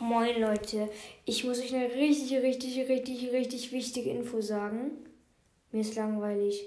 Moin Leute, ich muss euch eine richtig, richtig, richtig, richtig wichtige Info sagen. Mir ist langweilig.